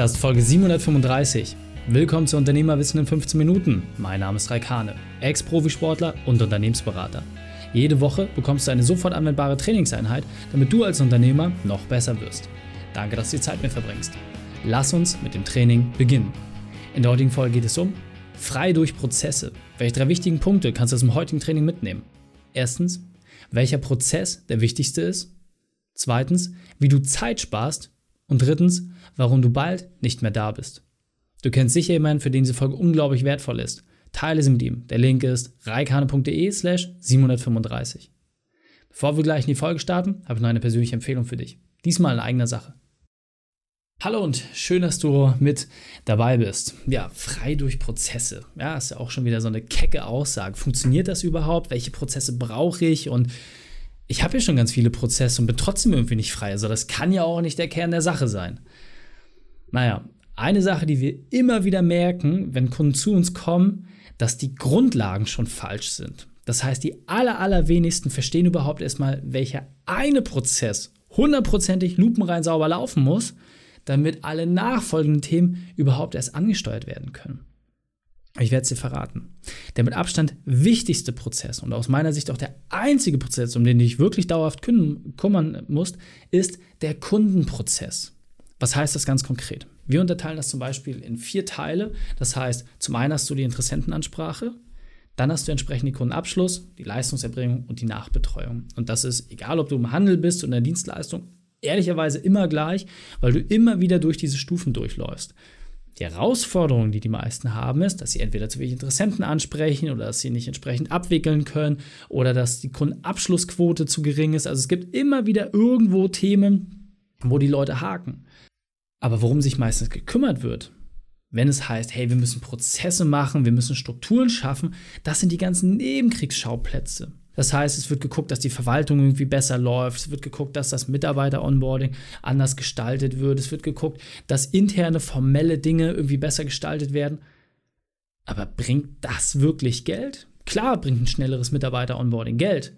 Das ist Folge 735. Willkommen zu Unternehmerwissen in 15 Minuten. Mein Name ist Raikane, Ex-Profisportler und Unternehmensberater. Jede Woche bekommst du eine sofort anwendbare Trainingseinheit, damit du als Unternehmer noch besser wirst. Danke, dass du die Zeit mit verbringst. Lass uns mit dem Training beginnen. In der heutigen Folge geht es um frei durch Prozesse. Welche drei wichtigen Punkte kannst du aus dem heutigen Training mitnehmen? Erstens, welcher Prozess der wichtigste ist. Zweitens, wie du Zeit sparst. Und drittens, warum du bald nicht mehr da bist. Du kennst sicher jemanden, für den diese Folge unglaublich wertvoll ist. Teile sie mit ihm. Der Link ist reikane.de slash 735. Bevor wir gleich in die Folge starten, habe ich noch eine persönliche Empfehlung für dich. Diesmal in eigener Sache. Hallo und schön, dass du mit dabei bist. Ja, frei durch Prozesse. Ja, ist ja auch schon wieder so eine kecke Aussage. Funktioniert das überhaupt? Welche Prozesse brauche ich? Und ich habe ja schon ganz viele Prozesse und bin trotzdem irgendwie nicht frei. Also das kann ja auch nicht der Kern der Sache sein. Naja, eine Sache, die wir immer wieder merken, wenn Kunden zu uns kommen, dass die Grundlagen schon falsch sind. Das heißt, die aller, allerwenigsten verstehen überhaupt erstmal, welcher eine Prozess hundertprozentig lupenrein sauber laufen muss damit alle nachfolgenden Themen überhaupt erst angesteuert werden können. Ich werde es dir verraten. Der mit Abstand wichtigste Prozess und aus meiner Sicht auch der einzige Prozess, um den du dich wirklich dauerhaft kümmern musst, ist der Kundenprozess. Was heißt das ganz konkret? Wir unterteilen das zum Beispiel in vier Teile. Das heißt, zum einen hast du die Interessentenansprache, dann hast du entsprechend den Kundenabschluss, die Leistungserbringung und die Nachbetreuung. Und das ist egal, ob du im Handel bist oder in der Dienstleistung, ehrlicherweise immer gleich, weil du immer wieder durch diese Stufen durchläufst. Die Herausforderung, die die meisten haben, ist, dass sie entweder zu wenig Interessenten ansprechen oder dass sie nicht entsprechend abwickeln können oder dass die Kundenabschlussquote zu gering ist. Also es gibt immer wieder irgendwo Themen, wo die Leute haken. Aber worum sich meistens gekümmert wird, wenn es heißt, hey, wir müssen Prozesse machen, wir müssen Strukturen schaffen, das sind die ganzen Nebenkriegsschauplätze. Das heißt, es wird geguckt, dass die Verwaltung irgendwie besser läuft. Es wird geguckt, dass das Mitarbeiter-Onboarding anders gestaltet wird. Es wird geguckt, dass interne formelle Dinge irgendwie besser gestaltet werden. Aber bringt das wirklich Geld? Klar bringt ein schnelleres Mitarbeiter-Onboarding Geld.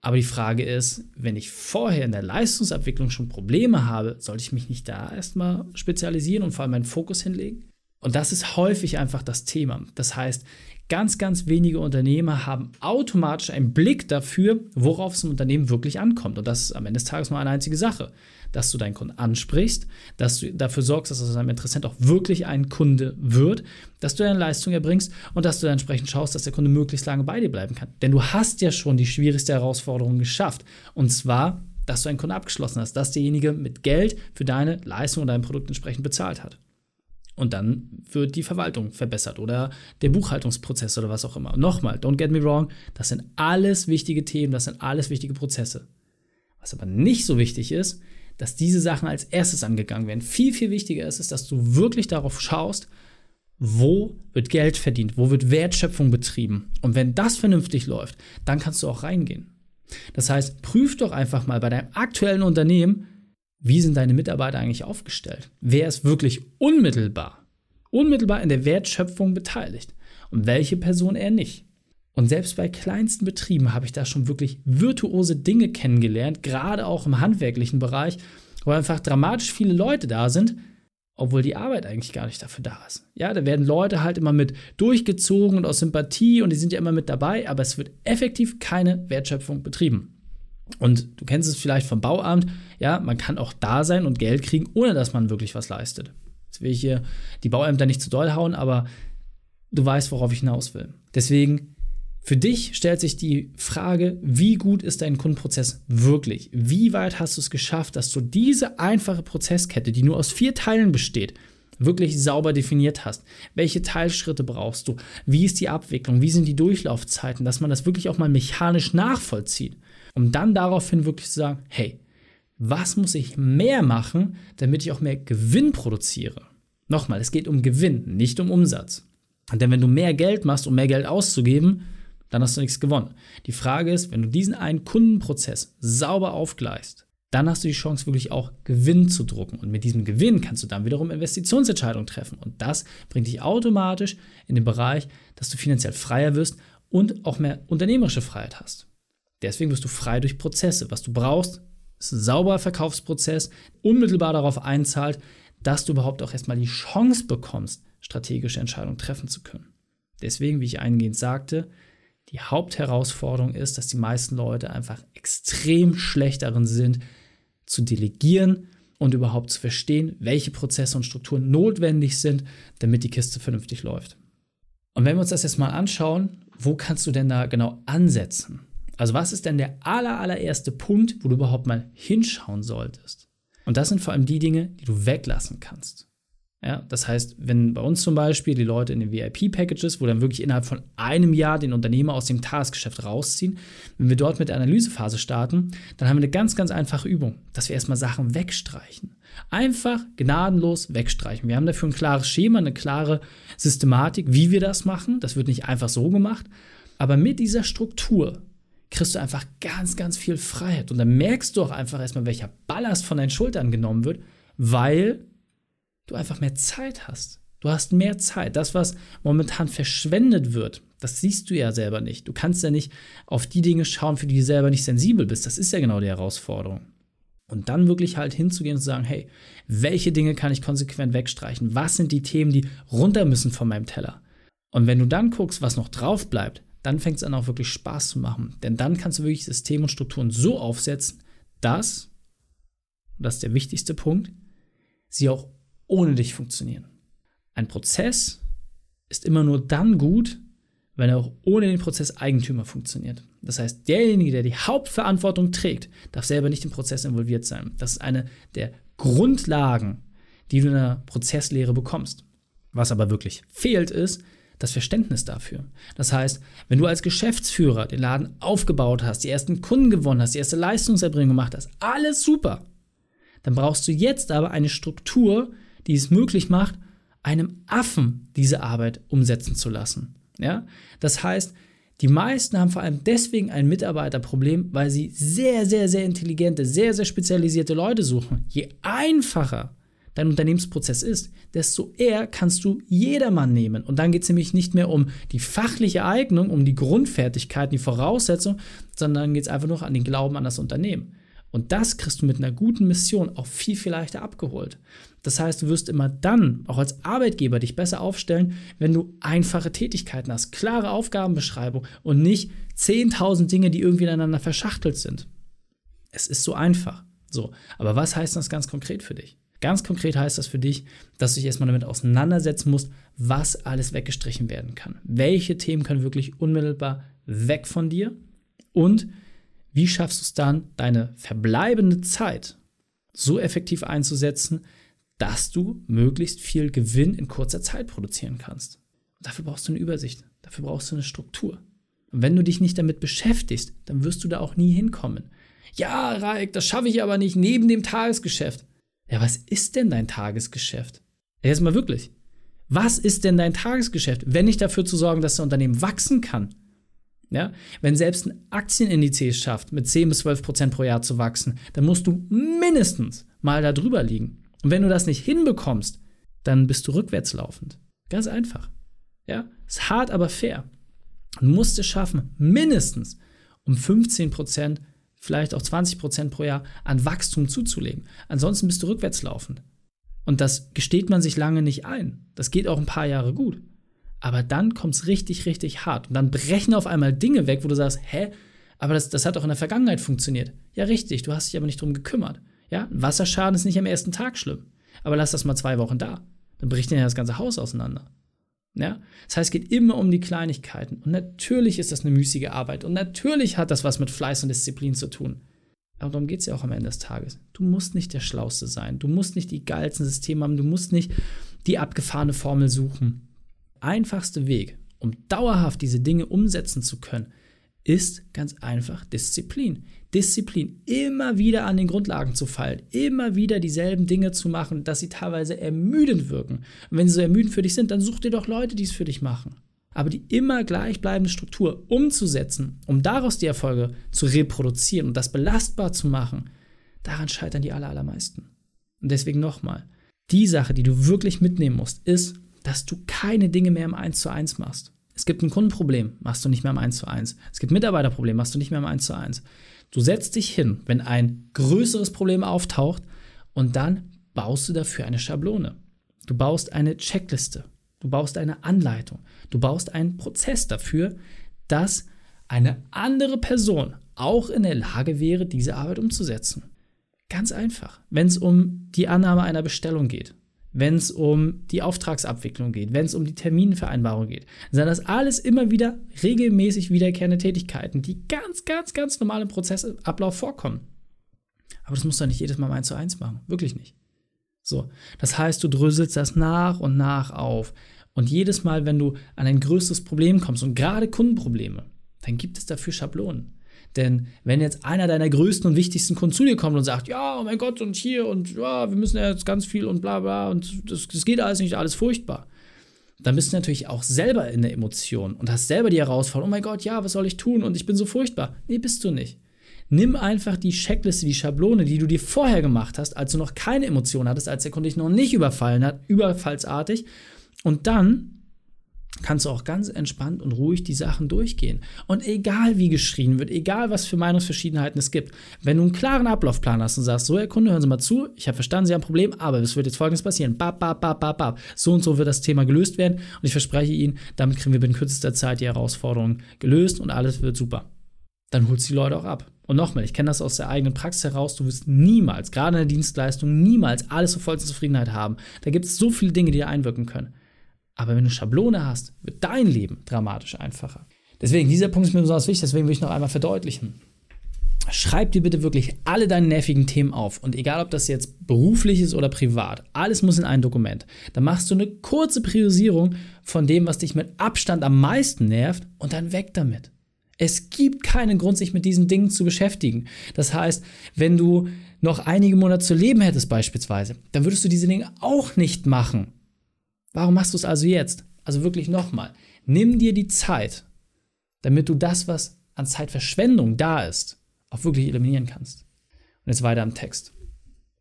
Aber die Frage ist, wenn ich vorher in der Leistungsabwicklung schon Probleme habe, sollte ich mich nicht da erstmal spezialisieren und vor allem meinen Fokus hinlegen? Und das ist häufig einfach das Thema. Das heißt, ganz, ganz wenige Unternehmer haben automatisch einen Blick dafür, worauf es im Unternehmen wirklich ankommt. Und das ist am Ende des Tages nur eine einzige Sache. Dass du deinen Kunden ansprichst, dass du dafür sorgst, dass aus deinem Interessent auch wirklich ein Kunde wird, dass du deine Leistung erbringst und dass du dann entsprechend schaust, dass der Kunde möglichst lange bei dir bleiben kann. Denn du hast ja schon die schwierigste Herausforderung geschafft. Und zwar, dass du einen Kunden abgeschlossen hast, dass derjenige mit Geld für deine Leistung oder dein Produkt entsprechend bezahlt hat. Und dann wird die Verwaltung verbessert oder der Buchhaltungsprozess oder was auch immer. Nochmal, don't get me wrong, das sind alles wichtige Themen, das sind alles wichtige Prozesse. Was aber nicht so wichtig ist, dass diese Sachen als erstes angegangen werden. Viel, viel wichtiger ist es, dass du wirklich darauf schaust, wo wird Geld verdient, wo wird Wertschöpfung betrieben. Und wenn das vernünftig läuft, dann kannst du auch reingehen. Das heißt, prüf doch einfach mal bei deinem aktuellen Unternehmen, wie sind deine Mitarbeiter eigentlich aufgestellt? Wer ist wirklich unmittelbar, unmittelbar in der Wertschöpfung beteiligt und welche Person eher nicht? Und selbst bei kleinsten Betrieben habe ich da schon wirklich virtuose Dinge kennengelernt, gerade auch im handwerklichen Bereich, wo einfach dramatisch viele Leute da sind, obwohl die Arbeit eigentlich gar nicht dafür da ist. Ja, da werden Leute halt immer mit durchgezogen und aus Sympathie und die sind ja immer mit dabei, aber es wird effektiv keine Wertschöpfung betrieben. Und du kennst es vielleicht vom Bauamt, ja, man kann auch da sein und Geld kriegen, ohne dass man wirklich was leistet. Jetzt will ich hier die Bauämter nicht zu doll hauen, aber du weißt, worauf ich hinaus will. Deswegen, für dich stellt sich die Frage, wie gut ist dein Kundenprozess wirklich? Wie weit hast du es geschafft, dass du diese einfache Prozesskette, die nur aus vier Teilen besteht, wirklich sauber definiert hast. Welche Teilschritte brauchst du? Wie ist die Abwicklung? Wie sind die Durchlaufzeiten? Dass man das wirklich auch mal mechanisch nachvollzieht um dann daraufhin wirklich zu sagen, hey, was muss ich mehr machen, damit ich auch mehr Gewinn produziere? Nochmal, es geht um Gewinn, nicht um Umsatz. Denn wenn du mehr Geld machst, um mehr Geld auszugeben, dann hast du nichts gewonnen. Die Frage ist, wenn du diesen einen Kundenprozess sauber aufgleichst, dann hast du die Chance, wirklich auch Gewinn zu drucken. Und mit diesem Gewinn kannst du dann wiederum Investitionsentscheidungen treffen. Und das bringt dich automatisch in den Bereich, dass du finanziell freier wirst und auch mehr unternehmerische Freiheit hast. Deswegen wirst du frei durch Prozesse. Was du brauchst, sauberer Verkaufsprozess, unmittelbar darauf einzahlt, dass du überhaupt auch erstmal die Chance bekommst, strategische Entscheidungen treffen zu können. Deswegen, wie ich eingehend sagte, die Hauptherausforderung ist, dass die meisten Leute einfach extrem schlecht darin sind, zu delegieren und überhaupt zu verstehen, welche Prozesse und Strukturen notwendig sind, damit die Kiste vernünftig läuft. Und wenn wir uns das jetzt mal anschauen, wo kannst du denn da genau ansetzen? Also was ist denn der aller, allererste Punkt, wo du überhaupt mal hinschauen solltest? Und das sind vor allem die Dinge, die du weglassen kannst. Ja, das heißt, wenn bei uns zum Beispiel die Leute in den VIP-Packages, wo dann wirklich innerhalb von einem Jahr den Unternehmer aus dem Tagesgeschäft rausziehen, wenn wir dort mit der Analysephase starten, dann haben wir eine ganz, ganz einfache Übung, dass wir erstmal Sachen wegstreichen. Einfach gnadenlos wegstreichen. Wir haben dafür ein klares Schema, eine klare Systematik, wie wir das machen. Das wird nicht einfach so gemacht. Aber mit dieser Struktur kriegst du einfach ganz, ganz viel Freiheit. Und dann merkst du auch einfach erstmal, welcher Ballast von deinen Schultern genommen wird, weil du einfach mehr Zeit hast. Du hast mehr Zeit. Das, was momentan verschwendet wird, das siehst du ja selber nicht. Du kannst ja nicht auf die Dinge schauen, für die du selber nicht sensibel bist. Das ist ja genau die Herausforderung. Und dann wirklich halt hinzugehen und zu sagen, hey, welche Dinge kann ich konsequent wegstreichen? Was sind die Themen, die runter müssen von meinem Teller? Und wenn du dann guckst, was noch drauf bleibt, dann fängt es an, auch wirklich Spaß zu machen. Denn dann kannst du wirklich Systeme und Strukturen so aufsetzen, dass, und das ist der wichtigste Punkt, sie auch ohne dich funktionieren. Ein Prozess ist immer nur dann gut, wenn er auch ohne den Prozess Eigentümer funktioniert. Das heißt, derjenige, der die Hauptverantwortung trägt, darf selber nicht im Prozess involviert sein. Das ist eine der Grundlagen, die du in der Prozesslehre bekommst. Was aber wirklich fehlt, ist das Verständnis dafür. Das heißt, wenn du als Geschäftsführer den Laden aufgebaut hast, die ersten Kunden gewonnen hast, die erste Leistungserbringung gemacht hast, alles super. Dann brauchst du jetzt aber eine Struktur, die es möglich macht, einem Affen diese Arbeit umsetzen zu lassen. Ja? Das heißt, die meisten haben vor allem deswegen ein Mitarbeiterproblem, weil sie sehr, sehr, sehr intelligente, sehr, sehr spezialisierte Leute suchen. Je einfacher dein Unternehmensprozess ist, desto eher kannst du jedermann nehmen. Und dann geht es nämlich nicht mehr um die fachliche Eignung, um die Grundfertigkeiten, die Voraussetzungen, sondern geht es einfach nur an den Glauben an das Unternehmen. Und das kriegst du mit einer guten Mission auch viel, viel leichter abgeholt. Das heißt, du wirst immer dann, auch als Arbeitgeber, dich besser aufstellen, wenn du einfache Tätigkeiten hast, klare Aufgabenbeschreibung und nicht 10.000 Dinge, die irgendwie ineinander verschachtelt sind. Es ist so einfach. So, aber was heißt das ganz konkret für dich? Ganz konkret heißt das für dich, dass du dich erstmal damit auseinandersetzen musst, was alles weggestrichen werden kann. Welche Themen können wirklich unmittelbar weg von dir und wie schaffst du es dann, deine verbleibende Zeit so effektiv einzusetzen, dass du möglichst viel Gewinn in kurzer Zeit produzieren kannst? Und dafür brauchst du eine Übersicht, dafür brauchst du eine Struktur. Und wenn du dich nicht damit beschäftigst, dann wirst du da auch nie hinkommen. Ja, Raik, das schaffe ich aber nicht neben dem Tagesgeschäft. Ja, was ist denn dein Tagesgeschäft? Jetzt mal wirklich. Was ist denn dein Tagesgeschäft, wenn nicht dafür zu sorgen, dass das Unternehmen wachsen kann? Ja? Wenn selbst ein Aktienindiz schafft, mit 10 bis 12 Prozent pro Jahr zu wachsen, dann musst du mindestens mal da drüber liegen. Und wenn du das nicht hinbekommst, dann bist du rückwärts laufend. Ganz einfach. Ja? Ist hart, aber fair. Du musst es schaffen, mindestens um 15 Prozent, vielleicht auch 20 Prozent pro Jahr an Wachstum zuzulegen. Ansonsten bist du rückwärts laufend. Und das gesteht man sich lange nicht ein. Das geht auch ein paar Jahre gut. Aber dann kommt es richtig, richtig hart. Und dann brechen auf einmal Dinge weg, wo du sagst, hä, aber das, das hat doch in der Vergangenheit funktioniert. Ja, richtig, du hast dich aber nicht drum gekümmert. Ja, Wasserschaden ist nicht am ersten Tag schlimm. Aber lass das mal zwei Wochen da. Dann bricht dir ja das ganze Haus auseinander. Ja? Das heißt, es geht immer um die Kleinigkeiten. Und natürlich ist das eine müßige Arbeit. Und natürlich hat das was mit Fleiß und Disziplin zu tun. Aber darum geht es ja auch am Ende des Tages. Du musst nicht der Schlauste sein. Du musst nicht die geilsten Systeme haben. Du musst nicht die abgefahrene Formel suchen einfachste Weg, um dauerhaft diese Dinge umsetzen zu können, ist ganz einfach Disziplin. Disziplin, immer wieder an den Grundlagen zu fallen, immer wieder dieselben Dinge zu machen, dass sie teilweise ermüdend wirken. Und wenn sie so ermüdend für dich sind, dann such dir doch Leute, die es für dich machen. Aber die immer gleichbleibende Struktur umzusetzen, um daraus die Erfolge zu reproduzieren und das belastbar zu machen, daran scheitern die allermeisten. Und deswegen nochmal, die Sache, die du wirklich mitnehmen musst, ist, dass du keine Dinge mehr im 1 zu 1 machst. Es gibt ein Kundenproblem, machst du nicht mehr im 1 zu 1. Es gibt Mitarbeiterproblem, machst du nicht mehr im 1 zu 1. Du setzt dich hin, wenn ein größeres Problem auftaucht und dann baust du dafür eine Schablone. Du baust eine Checkliste. Du baust eine Anleitung. Du baust einen Prozess dafür, dass eine andere Person auch in der Lage wäre, diese Arbeit umzusetzen. Ganz einfach. Wenn es um die Annahme einer Bestellung geht, wenn es um die Auftragsabwicklung geht, wenn es um die Terminvereinbarung geht, sind das alles immer wieder regelmäßig wiederkehrende Tätigkeiten, die ganz, ganz, ganz normal im Prozessablauf vorkommen. Aber das musst du nicht jedes Mal eins zu eins machen. Wirklich nicht. So. Das heißt, du dröselst das nach und nach auf. Und jedes Mal, wenn du an ein größeres Problem kommst und gerade Kundenprobleme, dann gibt es dafür Schablonen. Denn wenn jetzt einer deiner größten und wichtigsten Kunden zu dir kommt und sagt, ja, oh mein Gott, und hier und ja, wir müssen jetzt ganz viel und bla bla und das, das geht alles nicht, alles furchtbar, dann bist du natürlich auch selber in der Emotion und hast selber die Herausforderung, oh mein Gott, ja, was soll ich tun und ich bin so furchtbar. Nee, bist du nicht. Nimm einfach die Checkliste, die Schablone, die du dir vorher gemacht hast, als du noch keine Emotion hattest, als der Kunde dich noch nicht überfallen hat, überfallsartig, und dann kannst du auch ganz entspannt und ruhig die Sachen durchgehen. Und egal wie geschrien wird, egal was für Meinungsverschiedenheiten es gibt, wenn du einen klaren Ablaufplan hast und sagst, so Herr Kunde, hören Sie mal zu, ich habe verstanden, Sie haben ein Problem, aber es wird jetzt folgendes passieren. Bap, bap, bap, bap, bap. So und so wird das Thema gelöst werden und ich verspreche Ihnen, damit kriegen wir in kürzester Zeit die Herausforderungen gelöst und alles wird super. Dann holst du die Leute auch ab. Und nochmal, ich kenne das aus der eigenen Praxis heraus, du wirst niemals, gerade in der Dienstleistung, niemals alles zur vollsten Zufriedenheit haben. Da gibt es so viele Dinge, die dir einwirken können. Aber wenn du Schablone hast, wird dein Leben dramatisch einfacher. Deswegen, dieser Punkt ist mir besonders wichtig, deswegen will ich noch einmal verdeutlichen. Schreib dir bitte wirklich alle deine nervigen Themen auf. Und egal, ob das jetzt beruflich ist oder privat, alles muss in ein Dokument. Dann machst du eine kurze Priorisierung von dem, was dich mit Abstand am meisten nervt und dann weg damit. Es gibt keinen Grund, sich mit diesen Dingen zu beschäftigen. Das heißt, wenn du noch einige Monate zu leben hättest beispielsweise, dann würdest du diese Dinge auch nicht machen. Warum machst du es also jetzt? Also wirklich nochmal, nimm dir die Zeit, damit du das, was an Zeitverschwendung da ist, auch wirklich eliminieren kannst. Und jetzt weiter im Text.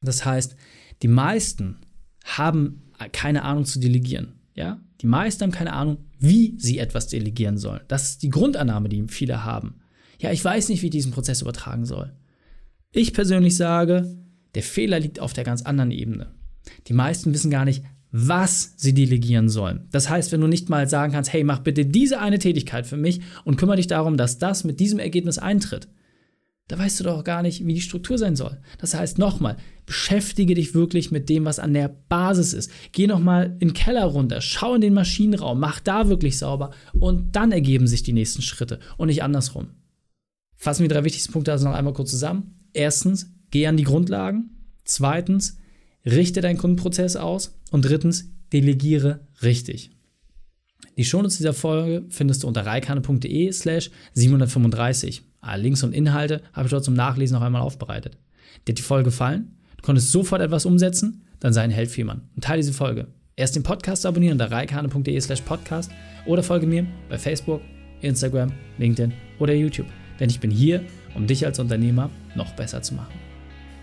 Das heißt, die meisten haben keine Ahnung zu delegieren. Ja? Die meisten haben keine Ahnung, wie sie etwas delegieren sollen. Das ist die Grundannahme, die viele haben. Ja, ich weiß nicht, wie ich diesen Prozess übertragen soll. Ich persönlich sage, der Fehler liegt auf der ganz anderen Ebene. Die meisten wissen gar nicht, was sie delegieren sollen. Das heißt, wenn du nicht mal sagen kannst, hey, mach bitte diese eine Tätigkeit für mich und kümmere dich darum, dass das mit diesem Ergebnis eintritt, da weißt du doch gar nicht, wie die Struktur sein soll. Das heißt, nochmal, beschäftige dich wirklich mit dem, was an der Basis ist. Geh nochmal in den Keller runter, schau in den Maschinenraum, mach da wirklich sauber und dann ergeben sich die nächsten Schritte und nicht andersrum. Fassen wir die drei wichtigsten Punkte also noch einmal kurz zusammen. Erstens, geh an die Grundlagen. Zweitens, richte deinen Kundenprozess aus. Und drittens, delegiere richtig. Die Shownotes dieser Folge findest du unter reikane.de slash 735. Alle Links und Inhalte habe ich dort zum Nachlesen noch einmal aufbereitet. Dir hat die Folge gefallen? Du konntest sofort etwas umsetzen? Dann sei ein Held für jemanden und teile diese Folge. Erst den Podcast abonnieren unter reikane.de slash podcast oder folge mir bei Facebook, Instagram, LinkedIn oder YouTube. Denn ich bin hier, um dich als Unternehmer noch besser zu machen.